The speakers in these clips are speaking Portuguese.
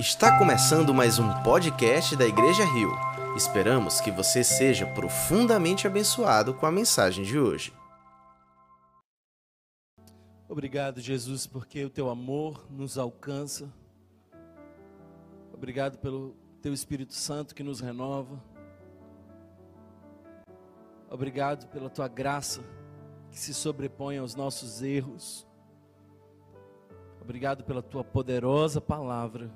Está começando mais um podcast da Igreja Rio. Esperamos que você seja profundamente abençoado com a mensagem de hoje. Obrigado, Jesus, porque o teu amor nos alcança. Obrigado pelo teu Espírito Santo que nos renova. Obrigado pela tua graça que se sobrepõe aos nossos erros. Obrigado pela tua poderosa palavra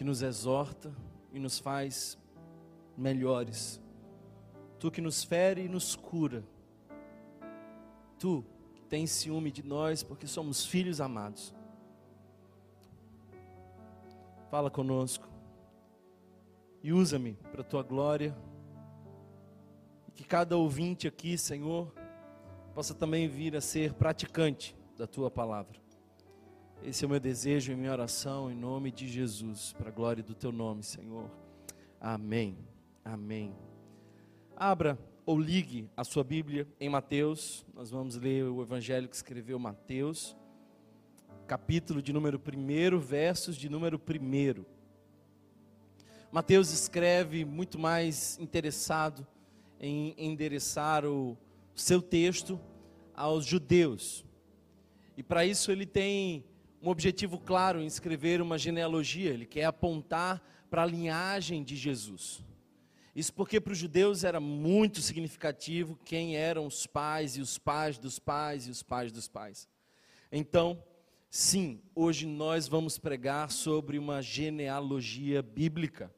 que nos exorta e nos faz melhores. Tu que nos fere e nos cura. Tu que tens ciúme de nós porque somos filhos amados. Fala conosco e usa-me para a tua glória. E que cada ouvinte aqui, Senhor, possa também vir a ser praticante da tua palavra. Esse é o meu desejo e minha oração em nome de Jesus, para a glória do teu nome, Senhor. Amém. Amém. Abra ou ligue a sua Bíblia em Mateus. Nós vamos ler o evangelho que escreveu Mateus, capítulo de número 1, versos de número 1. Mateus escreve muito mais interessado em endereçar o seu texto aos judeus. E para isso ele tem um objetivo claro em escrever uma genealogia, ele quer apontar para a linhagem de Jesus. Isso porque para os judeus era muito significativo quem eram os pais e os pais dos pais e os pais dos pais. Então, sim, hoje nós vamos pregar sobre uma genealogia bíblica.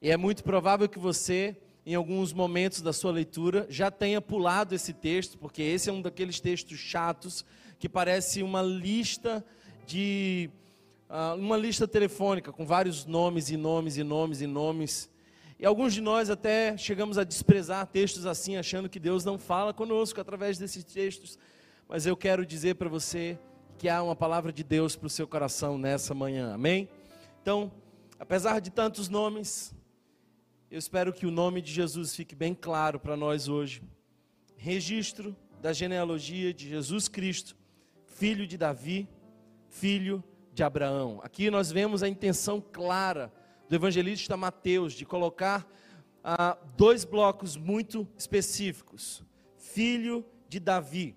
E é muito provável que você, em alguns momentos da sua leitura, já tenha pulado esse texto, porque esse é um daqueles textos chatos que parece uma lista de uh, uma lista telefônica com vários nomes e nomes e nomes e nomes. E alguns de nós até chegamos a desprezar textos assim, achando que Deus não fala conosco através desses textos. Mas eu quero dizer para você que há uma palavra de Deus para o seu coração nessa manhã, amém? Então, apesar de tantos nomes, eu espero que o nome de Jesus fique bem claro para nós hoje. Registro da genealogia de Jesus Cristo, filho de Davi filho de Abraão. Aqui nós vemos a intenção clara do evangelista Mateus de colocar ah, dois blocos muito específicos: filho de Davi.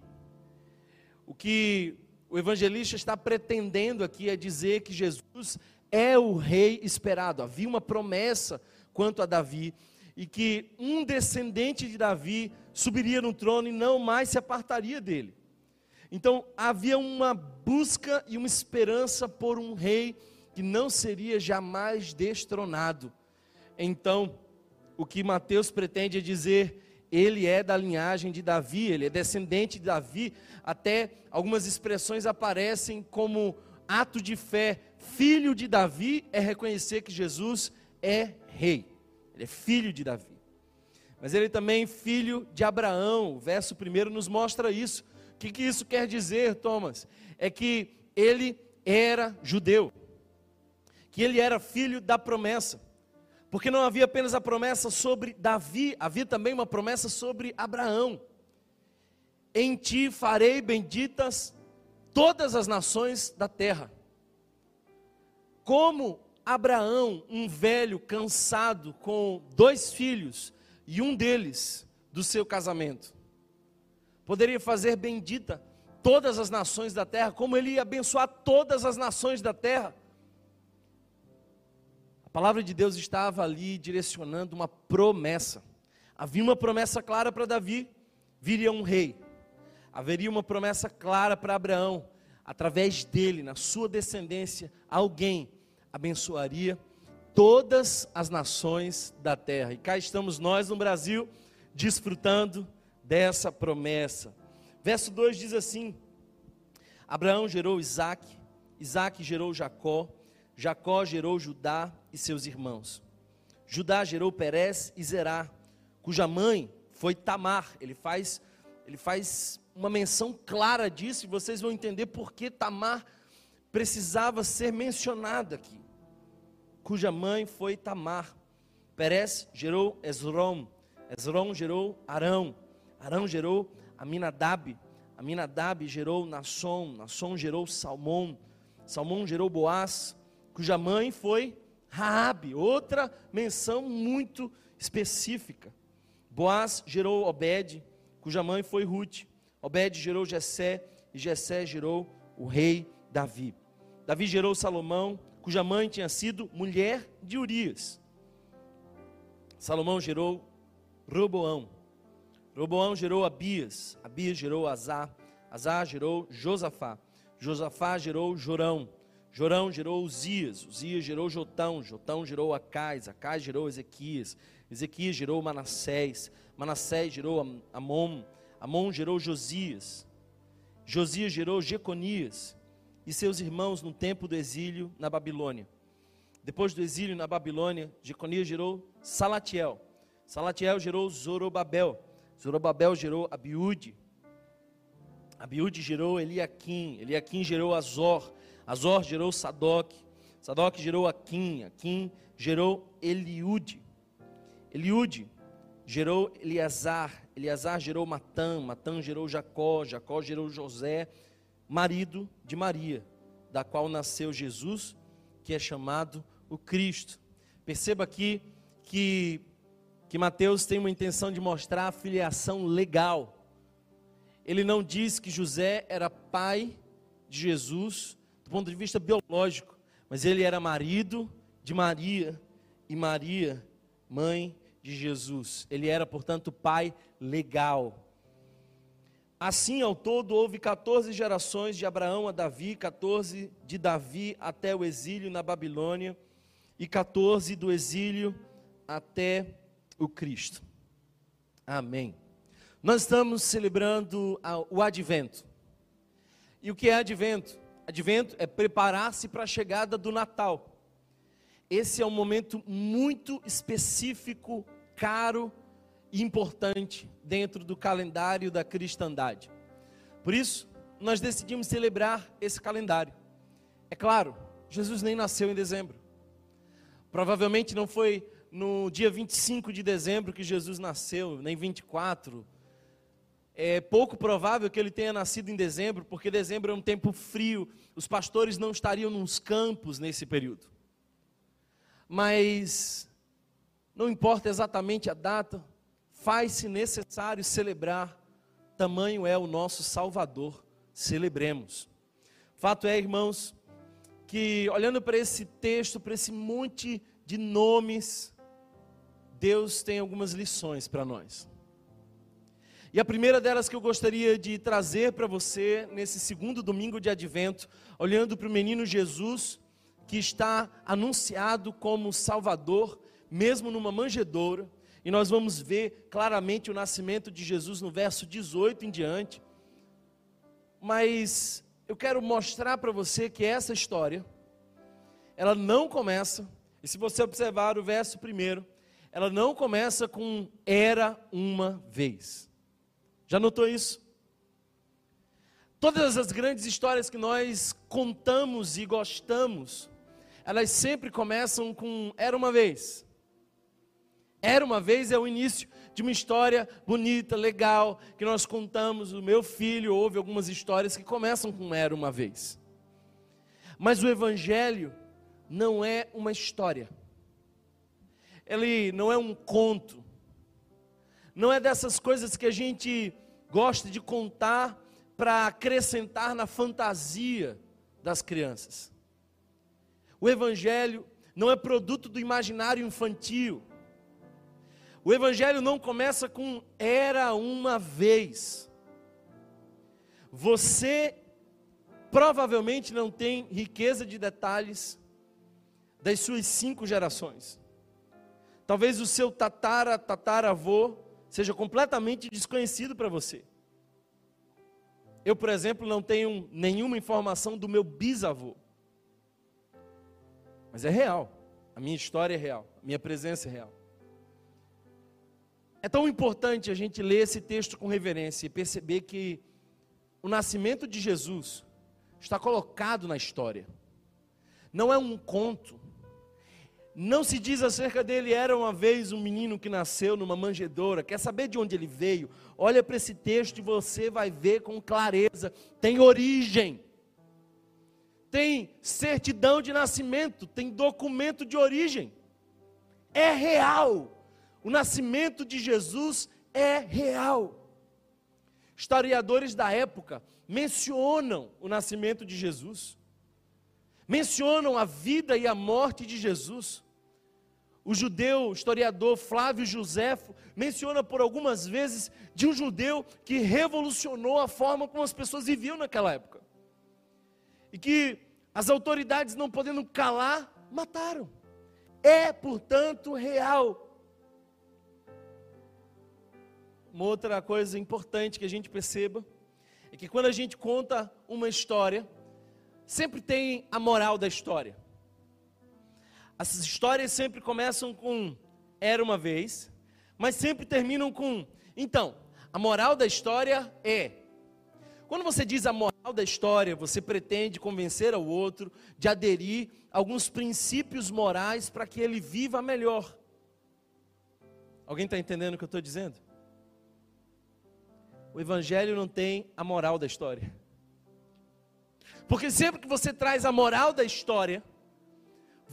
O que o evangelista está pretendendo aqui é dizer que Jesus é o rei esperado. Havia uma promessa quanto a Davi e que um descendente de Davi subiria no trono e não mais se apartaria dele. Então havia uma busca e uma esperança por um rei que não seria jamais destronado. Então, o que Mateus pretende é dizer, ele é da linhagem de Davi, ele é descendente de Davi, até algumas expressões aparecem como ato de fé. Filho de Davi é reconhecer que Jesus é rei, ele é filho de Davi. Mas ele também é filho de Abraão, o verso primeiro nos mostra isso que, que isso quer dizer, Thomas? É que ele era judeu, que ele era filho da promessa, porque não havia apenas a promessa sobre Davi, havia também uma promessa sobre Abraão. Em ti farei benditas todas as nações da terra. Como Abraão, um velho cansado com dois filhos e um deles do seu casamento, poderia fazer bendita todas as nações da terra, como ele ia abençoar todas as nações da terra. A palavra de Deus estava ali direcionando uma promessa. Havia uma promessa clara para Davi: viria um rei. Haveria uma promessa clara para Abraão: através dele, na sua descendência, alguém abençoaria todas as nações da terra. E cá estamos nós no Brasil, desfrutando dessa promessa. Verso 2 diz assim: Abraão gerou Isaac, Isaac gerou Jacó, Jacó gerou Judá e seus irmãos. Judá gerou Perez e Zerá, cuja mãe foi Tamar. Ele faz, ele faz uma menção clara disso e vocês vão entender por que Tamar precisava ser mencionada aqui. Cuja mãe foi Tamar. Perez gerou Esrom, Esrom gerou Arão, Arão gerou Aminadab, Aminadab gerou Nasson, Nasson gerou Salmão, Salmão gerou Boaz, cuja mãe foi Raabe, outra menção muito específica. Boaz gerou Obed, cuja mãe foi Ruth. Obed gerou Jessé e Jessé gerou o rei Davi. Davi gerou Salomão, cuja mãe tinha sido mulher de Urias. Salomão gerou Roboão. Roboão gerou Abias, Abias gerou Azá, Azá gerou Josafá, Josafá gerou Jorão, Jorão gerou Uzias, Uzias gerou Jotão, Jotão gerou Acais, Acais gerou Ezequias, Ezequias gerou Manassés, Manassés gerou Amon, Amon gerou Josias, Josias gerou Jeconias e seus irmãos no tempo do exílio na Babilônia. Depois do exílio na Babilônia, Jeconias gerou Salatiel, Salatiel gerou Zorobabel, Zorobabel gerou Abiúde, Abiúde gerou Eliaquim, Eliaquim gerou Azor, Azor gerou Sadoc, Sadoc gerou Aquim, Aquim gerou Eliude, Eliude gerou Eleazar, Eleazar gerou Matã, Matã gerou Jacó, Jacó gerou José, marido de Maria, da qual nasceu Jesus, que é chamado o Cristo. Perceba aqui que, que Mateus tem uma intenção de mostrar a filiação legal. Ele não diz que José era pai de Jesus do ponto de vista biológico, mas ele era marido de Maria e Maria, mãe de Jesus. Ele era, portanto, pai legal. Assim, ao todo, houve 14 gerações de Abraão a Davi, 14 de Davi até o exílio na Babilônia e 14 do exílio até o Cristo. Amém. Nós estamos celebrando o advento. E o que é advento? Advento é preparar-se para a chegada do Natal. Esse é um momento muito específico, caro e importante dentro do calendário da cristandade. Por isso, nós decidimos celebrar esse calendário. É claro, Jesus nem nasceu em dezembro. Provavelmente não foi no dia 25 de dezembro que Jesus nasceu, nem 24. É pouco provável que ele tenha nascido em dezembro, porque dezembro é um tempo frio, os pastores não estariam nos campos nesse período. Mas não importa exatamente a data, faz-se necessário celebrar, tamanho é o nosso Salvador, celebremos. Fato é, irmãos, que olhando para esse texto, para esse monte de nomes, Deus tem algumas lições para nós. E a primeira delas que eu gostaria de trazer para você nesse segundo domingo de advento, olhando para o menino Jesus, que está anunciado como Salvador, mesmo numa manjedoura, e nós vamos ver claramente o nascimento de Jesus no verso 18 em diante. Mas eu quero mostrar para você que essa história, ela não começa, e se você observar o verso primeiro, ela não começa com era uma vez. Já notou isso? Todas as grandes histórias que nós contamos e gostamos, elas sempre começam com era uma vez. Era uma vez é o início de uma história bonita, legal, que nós contamos. O meu filho ouve algumas histórias que começam com era uma vez. Mas o Evangelho não é uma história ele não é um conto, não é dessas coisas que a gente gosta de contar para acrescentar na fantasia das crianças. O Evangelho não é produto do imaginário infantil. O Evangelho não começa com era uma vez. Você provavelmente não tem riqueza de detalhes das suas cinco gerações. Talvez o seu tatara, tataravô seja completamente desconhecido para você. Eu, por exemplo, não tenho nenhuma informação do meu bisavô. Mas é real. A minha história é real. A minha presença é real. É tão importante a gente ler esse texto com reverência e perceber que o nascimento de Jesus está colocado na história. Não é um conto, não se diz acerca dele, era uma vez um menino que nasceu numa manjedoura. Quer saber de onde ele veio? Olha para esse texto e você vai ver com clareza. Tem origem. tem certidão de nascimento, tem documento de origem. É real. O nascimento de Jesus é real. Historiadores da época mencionam o nascimento de Jesus, mencionam a vida e a morte de Jesus. O judeu historiador Flávio Joséfo menciona por algumas vezes de um judeu que revolucionou a forma como as pessoas viviam naquela época. E que as autoridades, não podendo calar, mataram. É, portanto, real. Uma outra coisa importante que a gente perceba é que quando a gente conta uma história, sempre tem a moral da história. As histórias sempre começam com era uma vez, mas sempre terminam com então. A moral da história é quando você diz a moral da história, você pretende convencer ao outro de aderir a alguns princípios morais para que ele viva melhor. Alguém está entendendo o que eu estou dizendo? O Evangelho não tem a moral da história. Porque sempre que você traz a moral da história,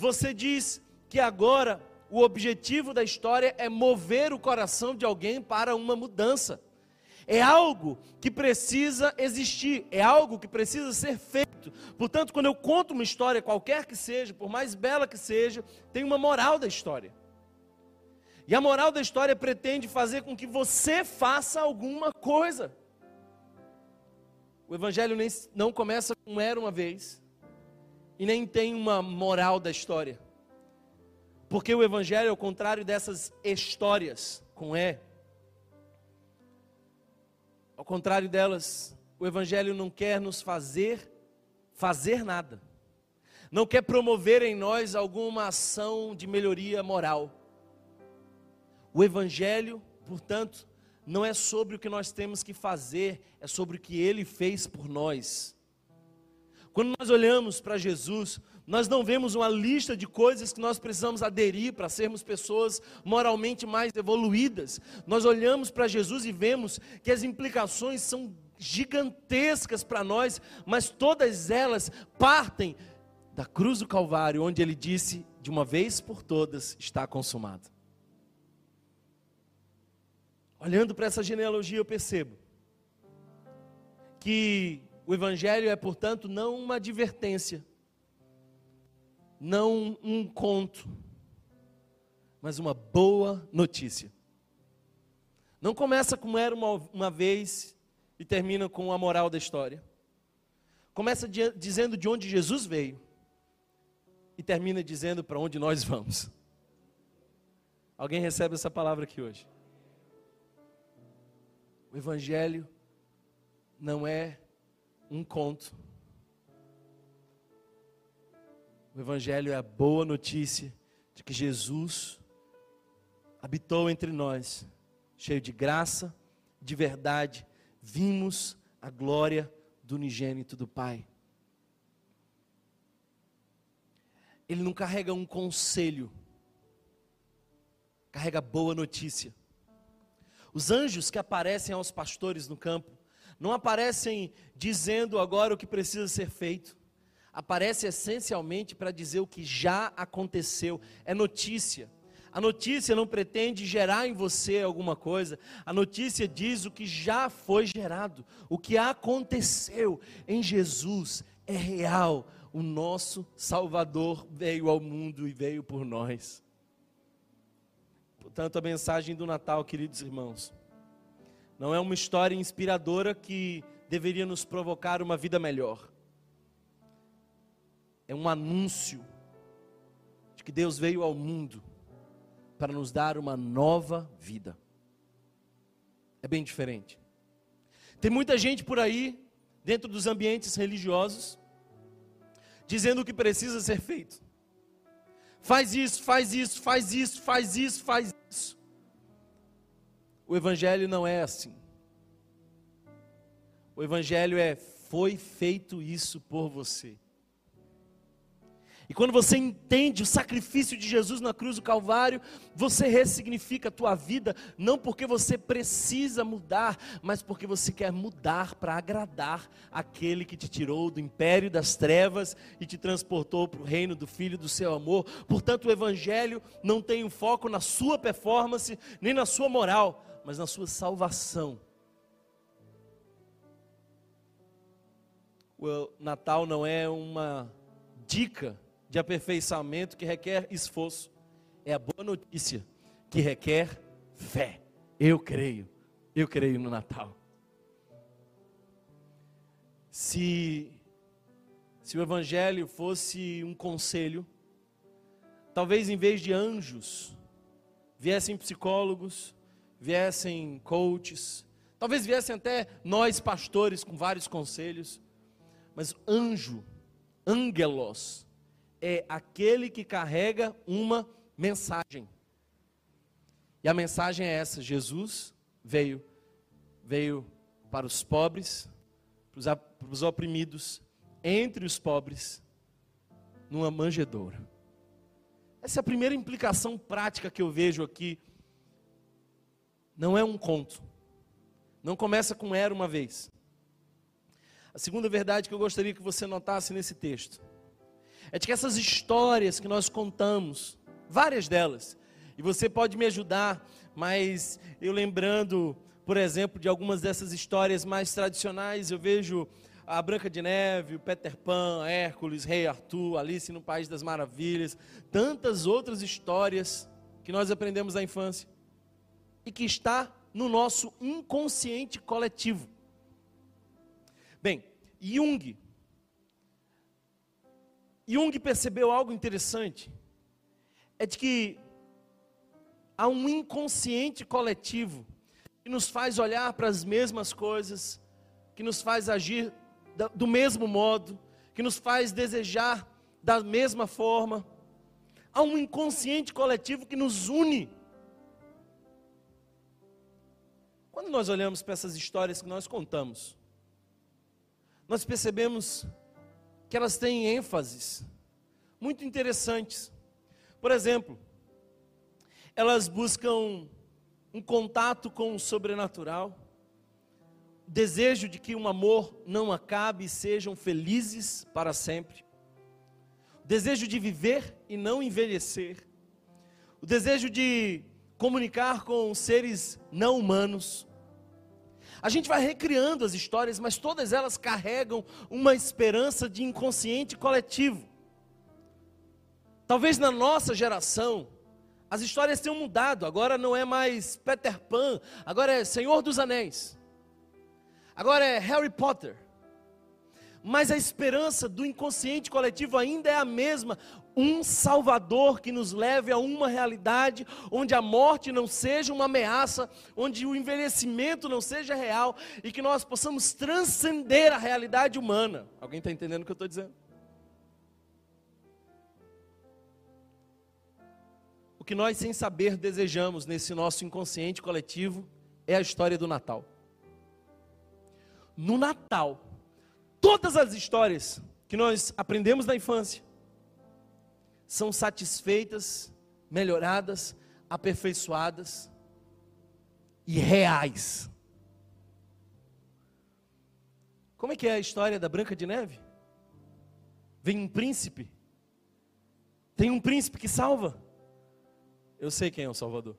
você diz que agora o objetivo da história é mover o coração de alguém para uma mudança. É algo que precisa existir, é algo que precisa ser feito. Portanto, quando eu conto uma história, qualquer que seja, por mais bela que seja, tem uma moral da história. E a moral da história pretende fazer com que você faça alguma coisa. O Evangelho não começa com era uma vez, e nem tem uma moral da história. Porque o Evangelho, ao contrário dessas histórias com E, ao contrário delas, o Evangelho não quer nos fazer fazer nada, não quer promover em nós alguma ação de melhoria moral. O Evangelho, portanto, não é sobre o que nós temos que fazer, é sobre o que Ele fez por nós. Quando nós olhamos para Jesus, nós não vemos uma lista de coisas que nós precisamos aderir para sermos pessoas moralmente mais evoluídas. Nós olhamos para Jesus e vemos que as implicações são gigantescas para nós, mas todas elas partem da cruz do Calvário, onde ele disse: de uma vez por todas está consumado. Olhando para essa genealogia, eu percebo que o Evangelho é, portanto, não uma advertência, não um conto, mas uma boa notícia. Não começa como era uma, uma vez e termina com a moral da história. Começa de, dizendo de onde Jesus veio e termina dizendo para onde nós vamos. Alguém recebe essa palavra aqui hoje? O Evangelho não é um conto. O Evangelho é a boa notícia de que Jesus habitou entre nós, cheio de graça, de verdade, vimos a glória do unigênito do Pai. Ele não carrega um conselho, carrega boa notícia. Os anjos que aparecem aos pastores no campo, não aparecem dizendo agora o que precisa ser feito, aparece essencialmente para dizer o que já aconteceu, é notícia. A notícia não pretende gerar em você alguma coisa, a notícia diz o que já foi gerado, o que aconteceu em Jesus é real. O nosso Salvador veio ao mundo e veio por nós. Portanto, a mensagem do Natal, queridos irmãos, não é uma história inspiradora que deveria nos provocar uma vida melhor. É um anúncio de que Deus veio ao mundo para nos dar uma nova vida. É bem diferente. Tem muita gente por aí, dentro dos ambientes religiosos, dizendo o que precisa ser feito. Faz isso, faz isso, faz isso, faz isso, faz isso. O Evangelho não é assim. O Evangelho é: foi feito isso por você. E quando você entende o sacrifício de Jesus na cruz do Calvário, você ressignifica a tua vida, não porque você precisa mudar, mas porque você quer mudar para agradar aquele que te tirou do império das trevas e te transportou para o reino do Filho do seu amor. Portanto, o Evangelho não tem um foco na sua performance, nem na sua moral, mas na sua salvação. O Natal não é uma dica de aperfeiçoamento que requer esforço. É a boa notícia que requer fé. Eu creio. Eu creio no Natal. Se se o evangelho fosse um conselho, talvez em vez de anjos, viessem psicólogos, viessem coaches, talvez viessem até nós pastores com vários conselhos, mas anjo, angelos, é aquele que carrega uma mensagem. E a mensagem é essa: Jesus veio, veio para os pobres, para os oprimidos, entre os pobres, numa manjedoura. Essa é a primeira implicação prática que eu vejo aqui. Não é um conto. Não começa com era uma vez. A segunda verdade que eu gostaria que você notasse nesse texto é de que essas histórias que nós contamos, várias delas, e você pode me ajudar, mas eu lembrando, por exemplo, de algumas dessas histórias mais tradicionais, eu vejo a Branca de Neve, o Peter Pan, Hércules, Rei Arthur, Alice no País das Maravilhas, tantas outras histórias que nós aprendemos na infância e que está no nosso inconsciente coletivo. Bem, Jung Jung percebeu algo interessante. É de que há um inconsciente coletivo que nos faz olhar para as mesmas coisas, que nos faz agir do mesmo modo, que nos faz desejar da mesma forma. Há um inconsciente coletivo que nos une. Quando nós olhamos para essas histórias que nós contamos, nós percebemos que elas têm ênfases muito interessantes. Por exemplo, elas buscam um contato com o sobrenatural, desejo de que um amor não acabe e sejam felizes para sempre, desejo de viver e não envelhecer, o desejo de comunicar com seres não humanos, a gente vai recriando as histórias, mas todas elas carregam uma esperança de inconsciente coletivo. Talvez na nossa geração, as histórias tenham mudado, agora não é mais Peter Pan, agora é Senhor dos Anéis, agora é Harry Potter. Mas a esperança do inconsciente coletivo ainda é a mesma um Salvador que nos leve a uma realidade onde a morte não seja uma ameaça, onde o envelhecimento não seja real e que nós possamos transcender a realidade humana. Alguém está entendendo o que eu estou dizendo? O que nós, sem saber, desejamos nesse nosso inconsciente coletivo é a história do Natal. No Natal, todas as histórias que nós aprendemos na infância, são satisfeitas, melhoradas, aperfeiçoadas e reais. Como é que é a história da Branca de Neve? Vem um príncipe. Tem um príncipe que salva. Eu sei quem é o Salvador.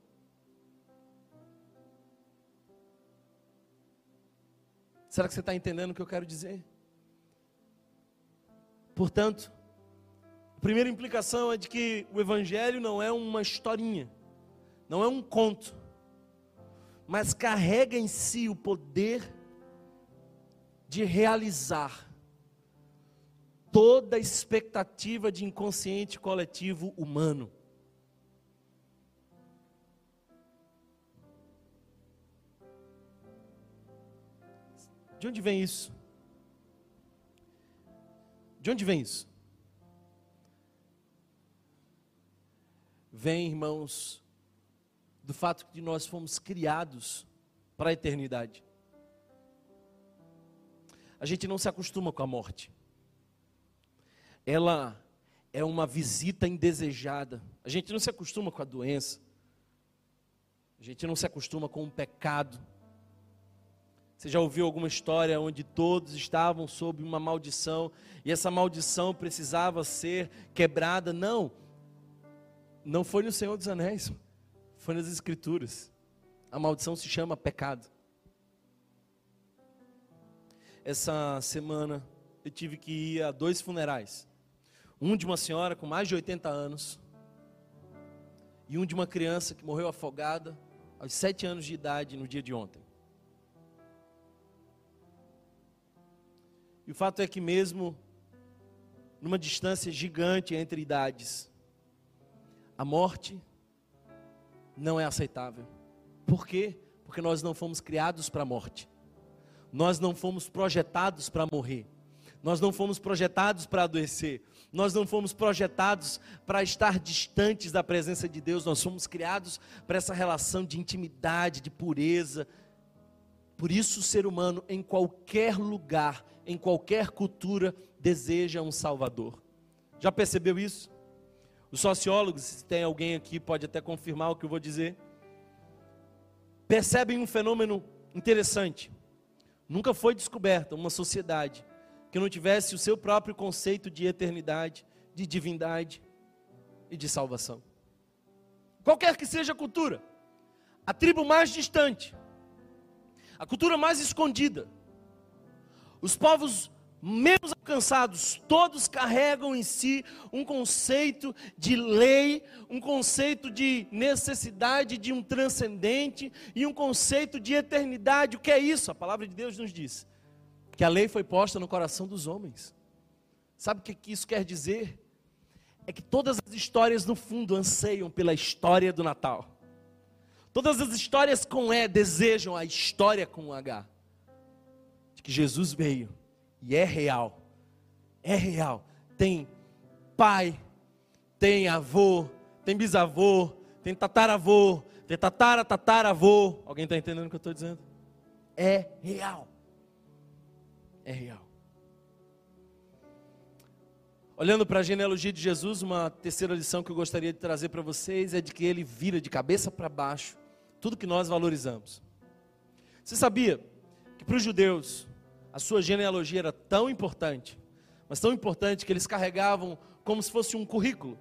Será que você está entendendo o que eu quero dizer? Portanto, primeira implicação é de que o Evangelho não é uma historinha, não é um conto, mas carrega em si o poder de realizar toda a expectativa de inconsciente coletivo humano. De onde vem isso? De onde vem isso? Vem, irmãos, do fato de nós fomos criados para a eternidade. A gente não se acostuma com a morte. Ela é uma visita indesejada. A gente não se acostuma com a doença. A gente não se acostuma com o pecado. Você já ouviu alguma história onde todos estavam sob uma maldição e essa maldição precisava ser quebrada? Não. Não foi no Senhor dos Anéis, foi nas Escrituras. A maldição se chama pecado. Essa semana eu tive que ir a dois funerais. Um de uma senhora com mais de 80 anos e um de uma criança que morreu afogada aos sete anos de idade no dia de ontem. E o fato é que, mesmo numa distância gigante entre idades, a morte não é aceitável. Por quê? Porque nós não fomos criados para a morte, nós não fomos projetados para morrer. Nós não fomos projetados para adoecer, nós não fomos projetados para estar distantes da presença de Deus, nós fomos criados para essa relação de intimidade, de pureza. Por isso, o ser humano, em qualquer lugar, em qualquer cultura, deseja um Salvador. Já percebeu isso? Os sociólogos, se tem alguém aqui, pode até confirmar o que eu vou dizer, percebem um fenômeno interessante. Nunca foi descoberta uma sociedade que não tivesse o seu próprio conceito de eternidade, de divindade e de salvação. Qualquer que seja a cultura, a tribo mais distante, a cultura mais escondida, os povos menos alcançados, todos carregam em si um conceito de lei, um conceito de necessidade de um transcendente e um conceito de eternidade. O que é isso? A palavra de Deus nos diz que a lei foi posta no coração dos homens. Sabe o que isso quer dizer? É que todas as histórias, no fundo, anseiam pela história do Natal. Todas as histórias com E desejam a história com H. De que Jesus veio e é real. É real. Tem pai, tem avô, tem bisavô, tem tataravô, tem tatara, tataravô. Alguém está entendendo o que eu estou dizendo? É real é real. Olhando para a genealogia de Jesus, uma terceira lição que eu gostaria de trazer para vocês é de que ele vira de cabeça para baixo tudo que nós valorizamos. Você sabia que para os judeus a sua genealogia era tão importante, mas tão importante que eles carregavam como se fosse um currículo?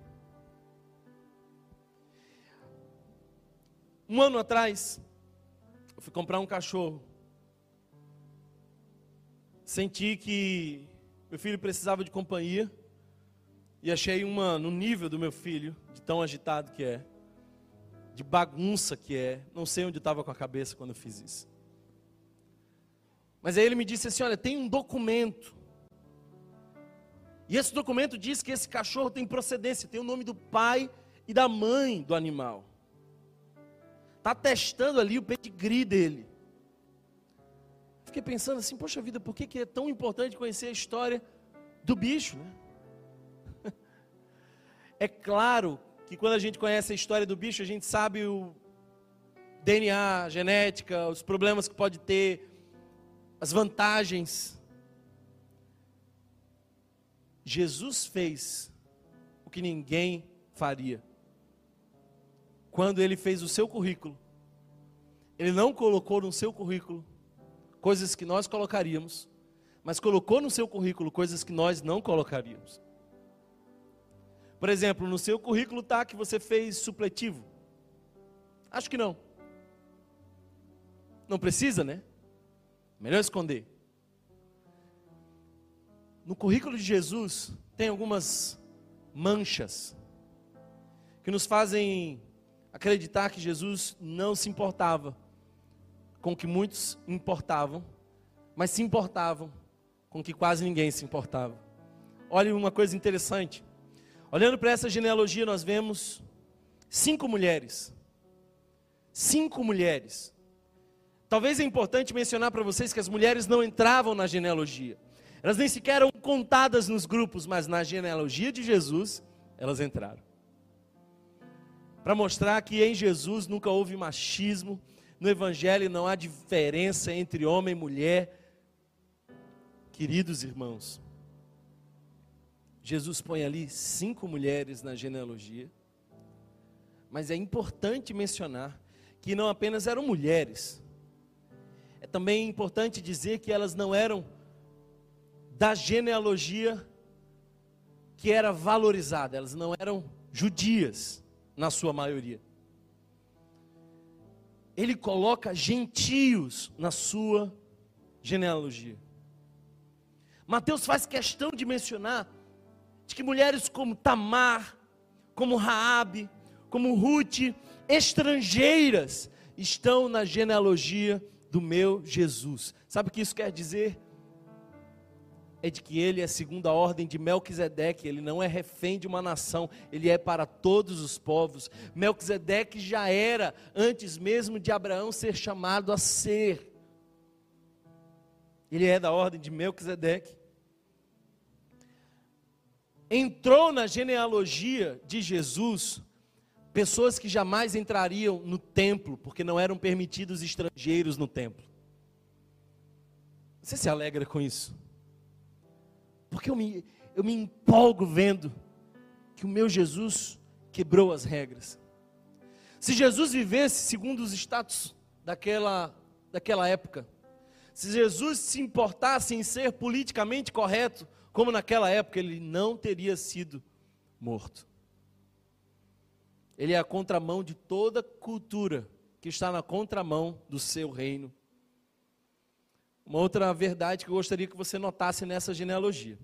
Um ano atrás, eu fui comprar um cachorro senti que meu filho precisava de companhia e achei uma no nível do meu filho, de tão agitado que é, de bagunça que é. Não sei onde estava com a cabeça quando eu fiz isso. Mas aí ele me disse assim: Olha, tem um documento. E esse documento diz que esse cachorro tem procedência, tem o nome do pai e da mãe do animal. Está testando ali o pedigree dele. Fiquei pensando assim, poxa vida, por que, que é tão importante conhecer a história do bicho, né? É claro que quando a gente conhece a história do bicho, a gente sabe o DNA, a genética, os problemas que pode ter, as vantagens. Jesus fez o que ninguém faria. Quando ele fez o seu currículo, ele não colocou no seu currículo coisas que nós colocaríamos, mas colocou no seu currículo coisas que nós não colocaríamos. Por exemplo, no seu currículo está que você fez supletivo. Acho que não. Não precisa, né? Melhor esconder. No currículo de Jesus tem algumas manchas que nos fazem acreditar que Jesus não se importava com que muitos importavam, mas se importavam com que quase ninguém se importava. Olha uma coisa interessante. Olhando para essa genealogia, nós vemos cinco mulheres. Cinco mulheres. Talvez é importante mencionar para vocês que as mulheres não entravam na genealogia. Elas nem sequer eram contadas nos grupos, mas na genealogia de Jesus, elas entraram. Para mostrar que em Jesus nunca houve machismo, no Evangelho não há diferença entre homem e mulher. Queridos irmãos, Jesus põe ali cinco mulheres na genealogia, mas é importante mencionar que não apenas eram mulheres, é também importante dizer que elas não eram da genealogia que era valorizada, elas não eram judias, na sua maioria. Ele coloca gentios na sua genealogia. Mateus faz questão de mencionar de que mulheres como Tamar, como Raabe, como Ruth, estrangeiras, estão na genealogia do meu Jesus. Sabe o que isso quer dizer? É de que ele é segundo a ordem de Melquisedeque, ele não é refém de uma nação, ele é para todos os povos. Melquisedeque já era antes mesmo de Abraão ser chamado a ser. Ele é da ordem de Melquisedeque entrou na genealogia de Jesus pessoas que jamais entrariam no templo, porque não eram permitidos estrangeiros no templo. Você se alegra com isso? Porque eu me, eu me empolgo vendo que o meu Jesus quebrou as regras. Se Jesus vivesse segundo os status daquela, daquela época, se Jesus se importasse em ser politicamente correto, como naquela época ele não teria sido morto. Ele é a contramão de toda cultura que está na contramão do seu reino. Uma outra verdade que eu gostaria que você notasse nessa genealogia,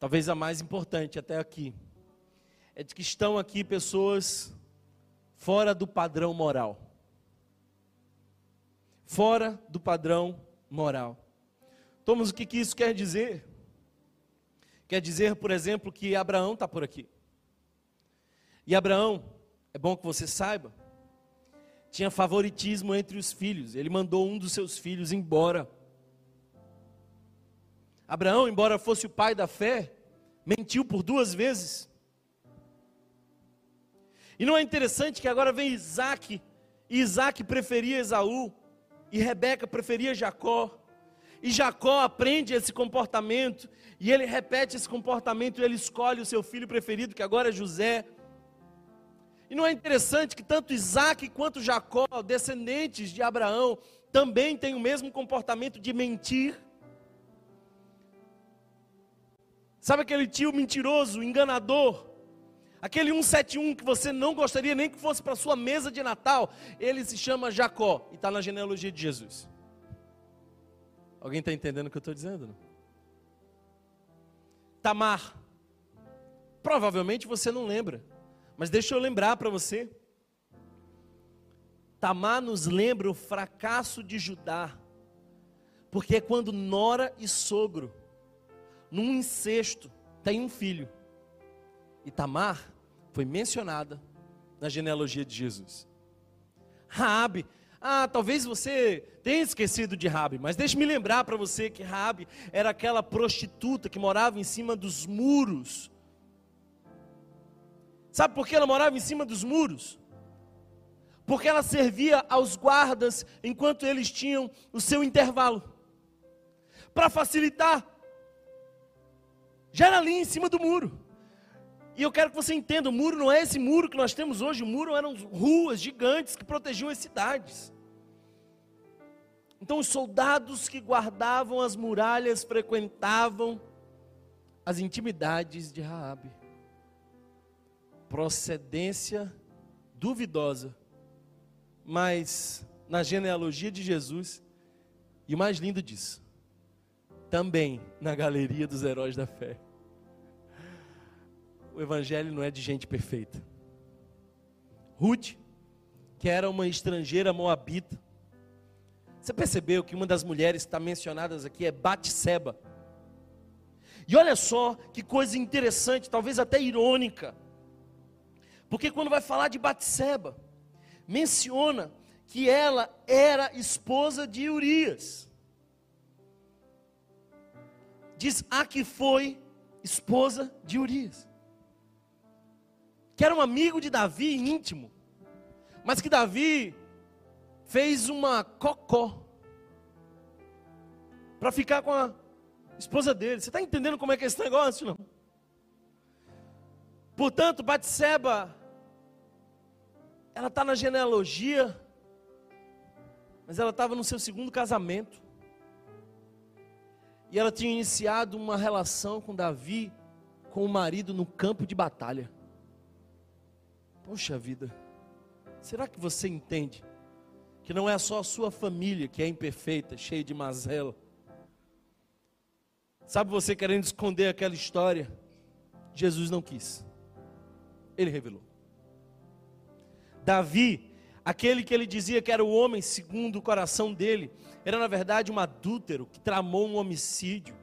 talvez a mais importante até aqui, é de que estão aqui pessoas fora do padrão moral. Fora do padrão moral. Thomas, o que, que isso quer dizer? Quer dizer, por exemplo, que Abraão está por aqui. E Abraão, é bom que você saiba, tinha favoritismo entre os filhos. Ele mandou um dos seus filhos embora. Abraão, embora fosse o pai da fé, mentiu por duas vezes. E não é interessante que agora vem Isaac, e Isaac preferia Esaú, e Rebeca preferia Jacó. E Jacó aprende esse comportamento, e ele repete esse comportamento, e ele escolhe o seu filho preferido, que agora é José. E não é interessante que tanto Isaac quanto Jacó, descendentes de Abraão, também têm o mesmo comportamento de mentir? Sabe aquele tio mentiroso, enganador? Aquele 171 que você não gostaria nem que fosse para sua mesa de Natal, ele se chama Jacó e está na genealogia de Jesus. Alguém está entendendo o que eu estou dizendo? Não? Tamar. Provavelmente você não lembra, mas deixa eu lembrar para você. Tamar nos lembra o fracasso de Judá, porque é quando nora e sogro, num incesto, tem um filho. E Tamar foi mencionada na genealogia de Jesus. Raabe ah, talvez você tenha esquecido de Rabi, mas deixe-me lembrar para você que Rabi era aquela prostituta que morava em cima dos muros. Sabe por que ela morava em cima dos muros? Porque ela servia aos guardas enquanto eles tinham o seu intervalo. Para facilitar. Já era ali em cima do muro. E eu quero que você entenda: o muro não é esse muro que nós temos hoje, o muro eram ruas gigantes que protegiam as cidades. Então, os soldados que guardavam as muralhas frequentavam as intimidades de Raabe. Procedência duvidosa, mas na genealogia de Jesus, e o mais lindo disso, também na galeria dos heróis da fé o evangelho não é de gente perfeita. Ruth, que era uma estrangeira moabita. Você percebeu que uma das mulheres que está mencionadas aqui é Batseba. E olha só que coisa interessante, talvez até irônica. Porque quando vai falar de Batseba, menciona que ela era esposa de Urias. Diz a que foi esposa de Urias que era um amigo de Davi íntimo, mas que Davi fez uma cocó para ficar com a esposa dele. Você está entendendo como é que é esse negócio, não? Portanto, Batseba, ela está na genealogia, mas ela estava no seu segundo casamento. E ela tinha iniciado uma relação com Davi, com o marido no campo de batalha. Poxa vida, será que você entende que não é só a sua família que é imperfeita, cheia de mazela? Sabe você querendo esconder aquela história? Jesus não quis. Ele revelou. Davi, aquele que ele dizia que era o homem segundo o coração dele, era na verdade um adúltero que tramou um homicídio.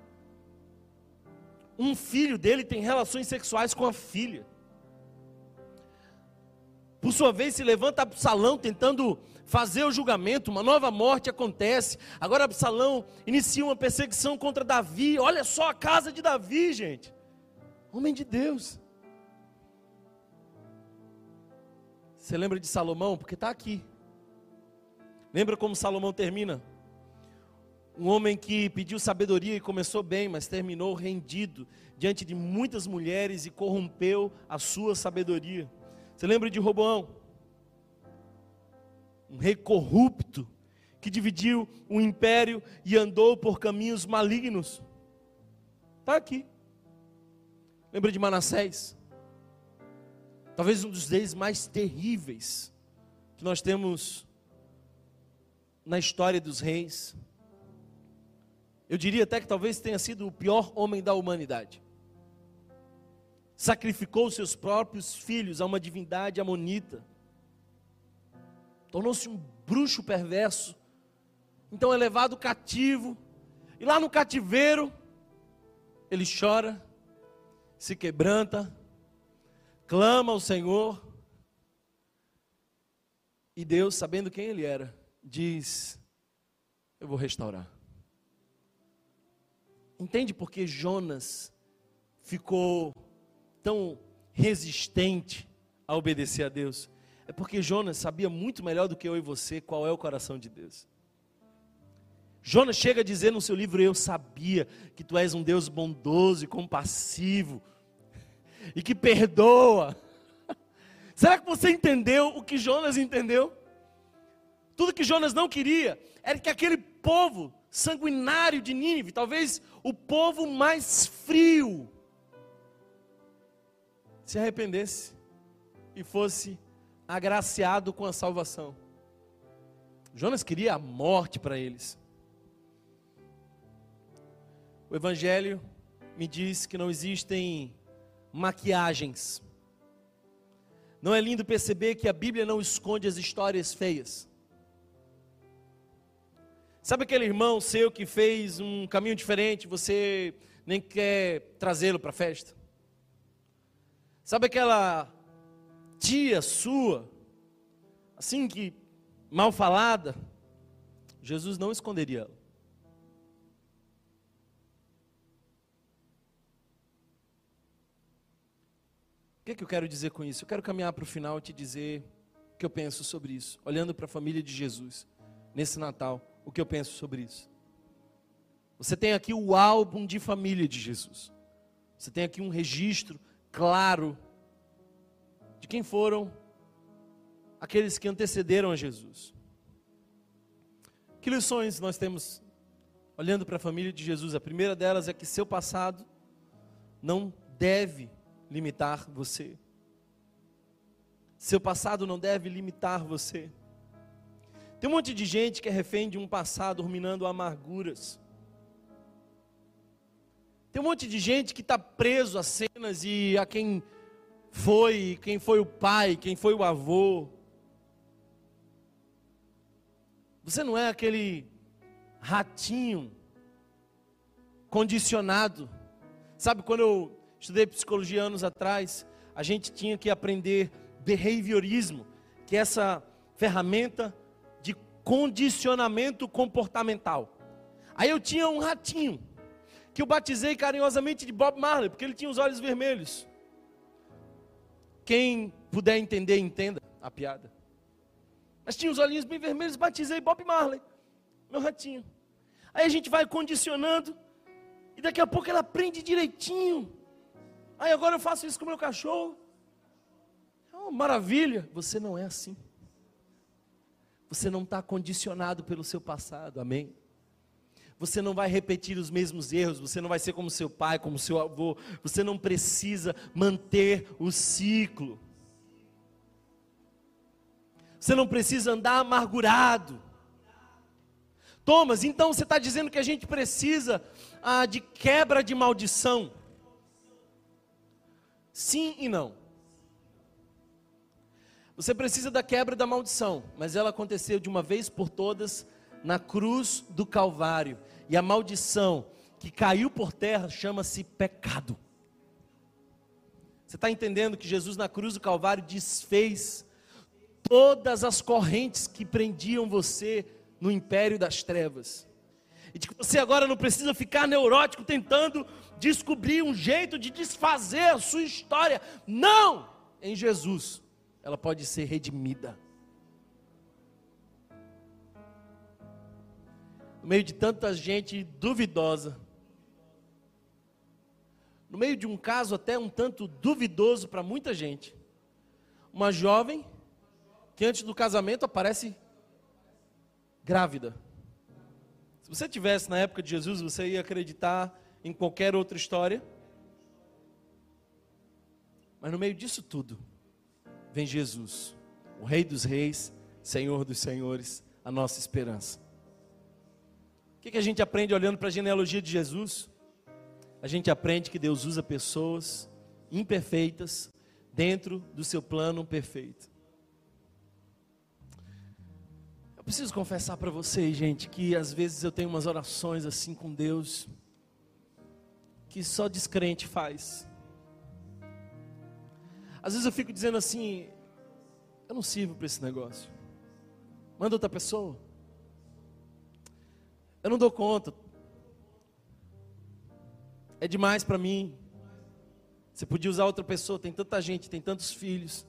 Um filho dele tem relações sexuais com a filha. Por sua vez, se levanta Absalão tentando fazer o julgamento, uma nova morte acontece. Agora Absalão inicia uma perseguição contra Davi. Olha só a casa de Davi, gente. Homem de Deus. Você lembra de Salomão? Porque está aqui. Lembra como Salomão termina? Um homem que pediu sabedoria e começou bem, mas terminou rendido diante de muitas mulheres e corrompeu a sua sabedoria. Você lembra de Roboão? Um rei corrupto que dividiu o império e andou por caminhos malignos. Está aqui. Lembra de Manassés? Talvez um dos reis mais terríveis que nós temos na história dos reis. Eu diria até que talvez tenha sido o pior homem da humanidade. Sacrificou seus próprios filhos a uma divindade amonita, tornou-se um bruxo perverso, então é levado cativo, e lá no cativeiro, ele chora, se quebranta, clama ao Senhor, e Deus, sabendo quem ele era, diz: Eu vou restaurar. Entende por que Jonas ficou tão resistente a obedecer a Deus? É porque Jonas sabia muito melhor do que eu e você qual é o coração de Deus. Jonas chega a dizer no seu livro: Eu sabia que tu és um Deus bondoso e compassivo, e que perdoa. Será que você entendeu o que Jonas entendeu? Tudo que Jonas não queria era que aquele povo sanguinário de Nínive, talvez o povo mais frio, se arrependesse e fosse agraciado com a salvação. Jonas queria a morte para eles. O Evangelho me diz que não existem maquiagens. Não é lindo perceber que a Bíblia não esconde as histórias feias. Sabe aquele irmão seu que fez um caminho diferente, você nem quer trazê-lo para a festa? Sabe aquela tia sua, assim que mal falada? Jesus não esconderia ela. O que, é que eu quero dizer com isso? Eu quero caminhar para o final e te dizer o que eu penso sobre isso, olhando para a família de Jesus, nesse Natal, o que eu penso sobre isso. Você tem aqui o álbum de família de Jesus, você tem aqui um registro claro de quem foram aqueles que antecederam a Jesus. Que lições nós temos olhando para a família de Jesus? A primeira delas é que seu passado não deve limitar você. Seu passado não deve limitar você. Tem um monte de gente que é refém de um passado ruminando amarguras. Tem um monte de gente que está preso a cenas e a quem foi, quem foi o pai, quem foi o avô. Você não é aquele ratinho condicionado. Sabe, quando eu estudei psicologia anos atrás, a gente tinha que aprender behaviorismo, que é essa ferramenta de condicionamento comportamental. Aí eu tinha um ratinho que eu batizei carinhosamente de Bob Marley, porque ele tinha os olhos vermelhos. Quem puder entender, entenda a piada. Mas tinha os olhinhos bem vermelhos, batizei Bob Marley, meu ratinho. Aí a gente vai condicionando, e daqui a pouco ela aprende direitinho. Aí agora eu faço isso com o meu cachorro. É uma maravilha. Você não é assim. Você não está condicionado pelo seu passado, amém? Você não vai repetir os mesmos erros, você não vai ser como seu pai, como seu avô, você não precisa manter o ciclo. Você não precisa andar amargurado. Thomas, então você está dizendo que a gente precisa ah, de quebra de maldição? Sim e não. Você precisa da quebra da maldição, mas ela aconteceu de uma vez por todas na cruz do Calvário. E a maldição que caiu por terra chama-se pecado. Você está entendendo que Jesus na cruz do Calvário desfez todas as correntes que prendiam você no império das trevas. E de que você agora não precisa ficar neurótico tentando descobrir um jeito de desfazer a sua história. Não! Em Jesus, ela pode ser redimida. no meio de tanta gente duvidosa, no meio de um caso até um tanto duvidoso para muita gente, uma jovem que antes do casamento aparece grávida. Se você tivesse na época de Jesus, você ia acreditar em qualquer outra história. Mas no meio disso tudo, vem Jesus, o Rei dos Reis, Senhor dos Senhores, a nossa esperança que, que a gente aprende olhando para a genealogia de Jesus? A gente aprende que Deus usa pessoas imperfeitas dentro do seu plano perfeito. Eu preciso confessar para vocês, gente, que às vezes eu tenho umas orações assim com Deus que só descrente faz. Às vezes eu fico dizendo assim: eu não sirvo para esse negócio. Manda outra pessoa. Eu não dou conta. É demais para mim. Você podia usar outra pessoa, tem tanta gente, tem tantos filhos.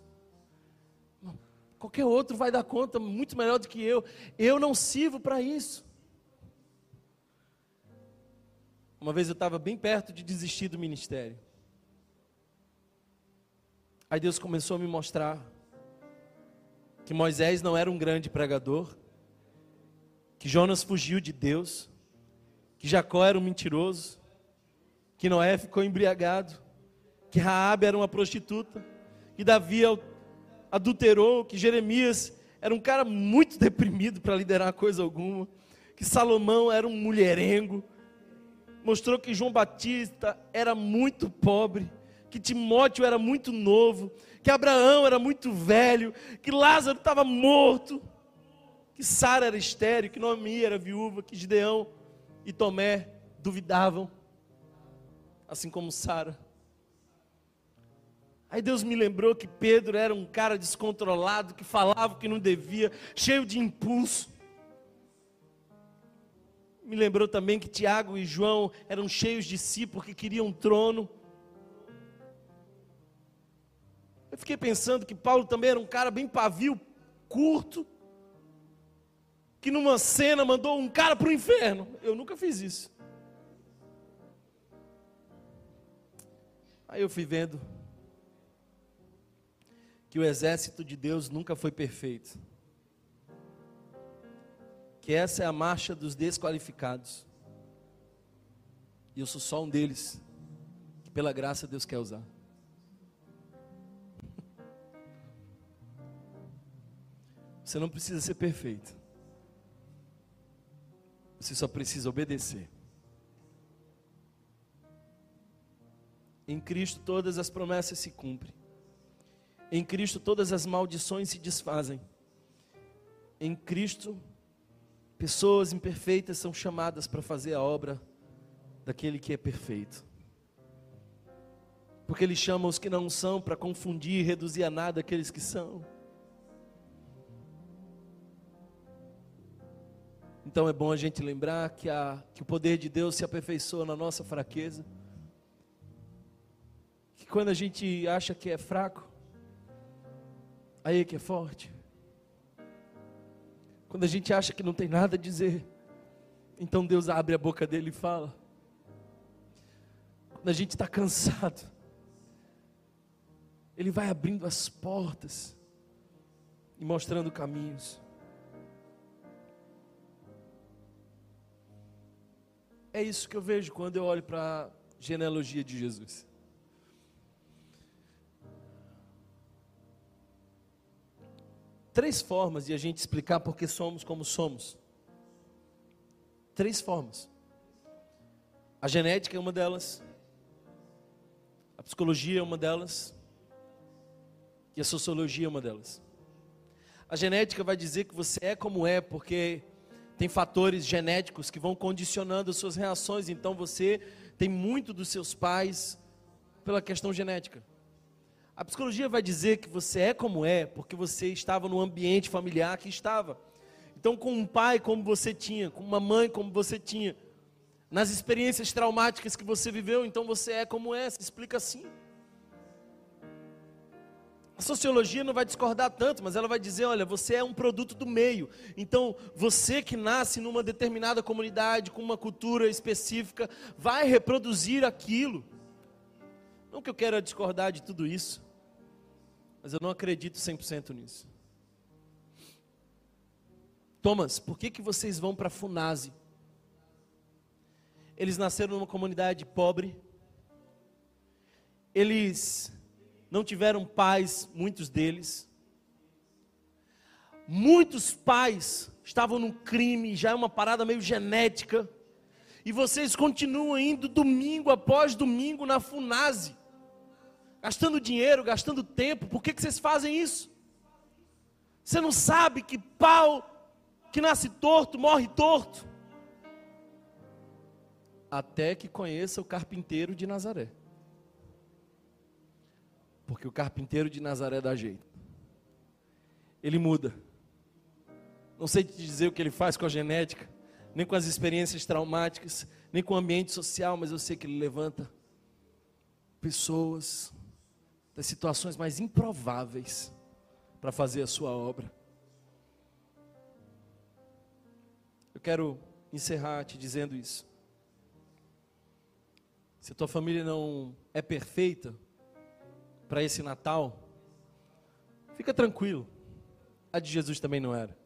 Qualquer outro vai dar conta muito melhor do que eu. Eu não sirvo para isso. Uma vez eu estava bem perto de desistir do ministério. Aí Deus começou a me mostrar que Moisés não era um grande pregador, que Jonas fugiu de Deus, que Jacó era um mentiroso, que Noé ficou embriagado, que Raabe era uma prostituta, que Davi adulterou, que Jeremias era um cara muito deprimido para liderar coisa alguma, que Salomão era um mulherengo, mostrou que João Batista era muito pobre, que Timóteo era muito novo, que Abraão era muito velho, que Lázaro estava morto que Sara era estéreo, que Noemi era viúva, que Gideão e Tomé duvidavam, assim como Sara. Aí Deus me lembrou que Pedro era um cara descontrolado, que falava o que não devia, cheio de impulso. Me lembrou também que Tiago e João eram cheios de si porque queriam um trono. Eu fiquei pensando que Paulo também era um cara bem pavio, curto, que numa cena mandou um cara para o inferno. Eu nunca fiz isso. Aí eu fui vendo que o exército de Deus nunca foi perfeito. Que essa é a marcha dos desqualificados. E eu sou só um deles, que pela graça Deus quer usar. Você não precisa ser perfeito. Você só precisa obedecer. Em Cristo todas as promessas se cumprem. Em Cristo todas as maldições se desfazem. Em Cristo, pessoas imperfeitas são chamadas para fazer a obra daquele que é perfeito. Porque Ele chama os que não são para confundir e reduzir a nada aqueles que são. Então é bom a gente lembrar que, a, que o poder de Deus se aperfeiçoa na nossa fraqueza. Que quando a gente acha que é fraco, aí que é forte. Quando a gente acha que não tem nada a dizer, então Deus abre a boca dele e fala. quando a gente está cansado, Ele vai abrindo as portas e mostrando caminhos. É isso que eu vejo quando eu olho para a genealogia de Jesus. Três formas de a gente explicar porque somos como somos. Três formas. A genética é uma delas, a psicologia é uma delas, e a sociologia é uma delas. A genética vai dizer que você é como é, porque tem fatores genéticos que vão condicionando as suas reações, então você tem muito dos seus pais pela questão genética. A psicologia vai dizer que você é como é, porque você estava no ambiente familiar que estava. Então, com um pai como você tinha, com uma mãe como você tinha, nas experiências traumáticas que você viveu, então você é como é, se explica assim. A sociologia não vai discordar tanto, mas ela vai dizer: olha, você é um produto do meio. Então, você que nasce numa determinada comunidade, com uma cultura específica, vai reproduzir aquilo. Não que eu queira discordar de tudo isso, mas eu não acredito 100% nisso. Thomas, por que, que vocês vão para Funase? Eles nasceram numa comunidade pobre. Eles não tiveram pais, muitos deles. Muitos pais estavam no crime, já é uma parada meio genética. E vocês continuam indo domingo após domingo na Funase, gastando dinheiro, gastando tempo. Por que, que vocês fazem isso? Você não sabe que pau que nasce torto morre torto? Até que conheça o carpinteiro de Nazaré. Porque o carpinteiro de Nazaré dá jeito. Ele muda. Não sei te dizer o que ele faz com a genética, nem com as experiências traumáticas, nem com o ambiente social, mas eu sei que ele levanta pessoas das situações mais improváveis para fazer a sua obra. Eu quero encerrar te dizendo isso. Se a tua família não é perfeita, para esse Natal, fica tranquilo. A de Jesus também não era.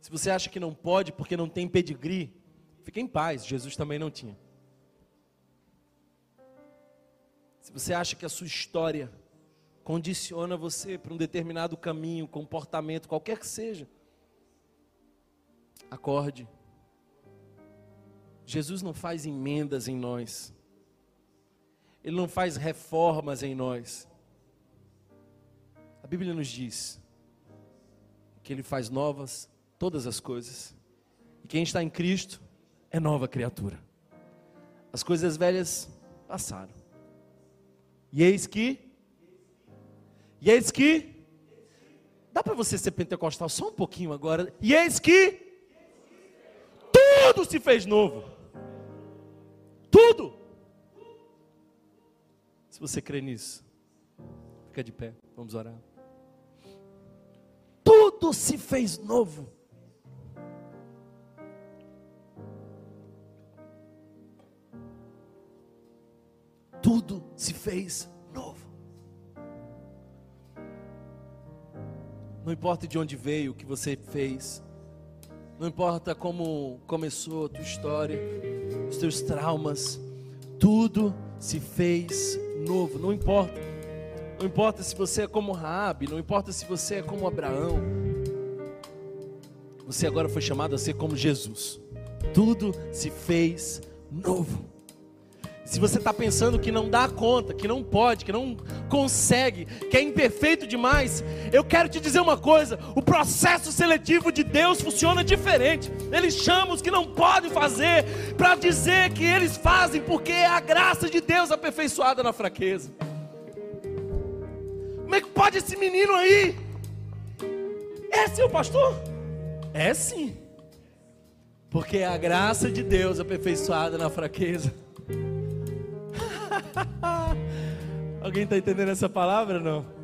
Se você acha que não pode porque não tem pedigree, fique em paz, Jesus também não tinha. Se você acha que a sua história condiciona você para um determinado caminho, comportamento, qualquer que seja, acorde. Jesus não faz emendas em nós. Ele não faz reformas em nós. A Bíblia nos diz que Ele faz novas todas as coisas. E quem está em Cristo é nova criatura. As coisas velhas passaram. E eis que. E eis que. Dá para você ser pentecostal só um pouquinho agora. E eis que. Tudo se fez novo. Tudo. Se você crê nisso, fica de pé, vamos orar. Tudo se fez novo. Se fez novo. Não importa de onde veio, o que você fez. Não importa como começou a tua história, os teus traumas. Tudo se fez novo, não importa. Não importa se você é como Raabe, não importa se você é como Abraão. Você agora foi chamado a ser como Jesus. Tudo se fez novo. Se você está pensando que não dá conta, que não pode, que não consegue, que é imperfeito demais, eu quero te dizer uma coisa: o processo seletivo de Deus funciona diferente. Ele chama os que não podem fazer para dizer que eles fazem, porque é a graça de Deus aperfeiçoada na fraqueza. Como é que pode esse menino aí? É seu pastor? É sim, porque é a graça de Deus aperfeiçoada na fraqueza. Alguém está entendendo essa palavra não?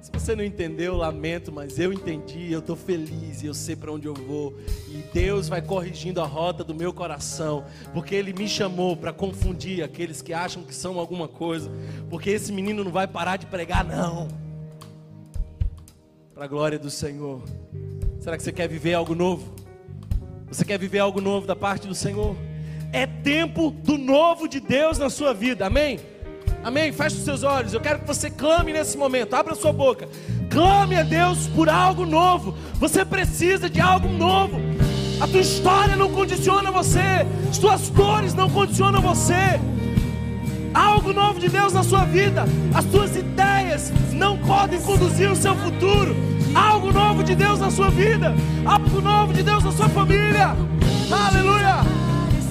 Se você não entendeu, lamento, mas eu entendi, eu estou feliz e eu sei para onde eu vou. E Deus vai corrigindo a rota do meu coração, porque Ele me chamou para confundir aqueles que acham que são alguma coisa, porque esse menino não vai parar de pregar, não. Para a glória do Senhor. Será que você quer viver algo novo? Você quer viver algo novo da parte do Senhor? É tempo do novo de Deus na sua vida, amém? Amém? Feche os seus olhos. Eu quero que você clame nesse momento. Abra sua boca. Clame a Deus por algo novo. Você precisa de algo novo. A tua história não condiciona você. As tuas dores não condicionam você. Algo novo de Deus na sua vida. As tuas ideias não podem conduzir o seu futuro. Algo novo de Deus na sua vida. Algo novo de Deus na sua família. Aleluia.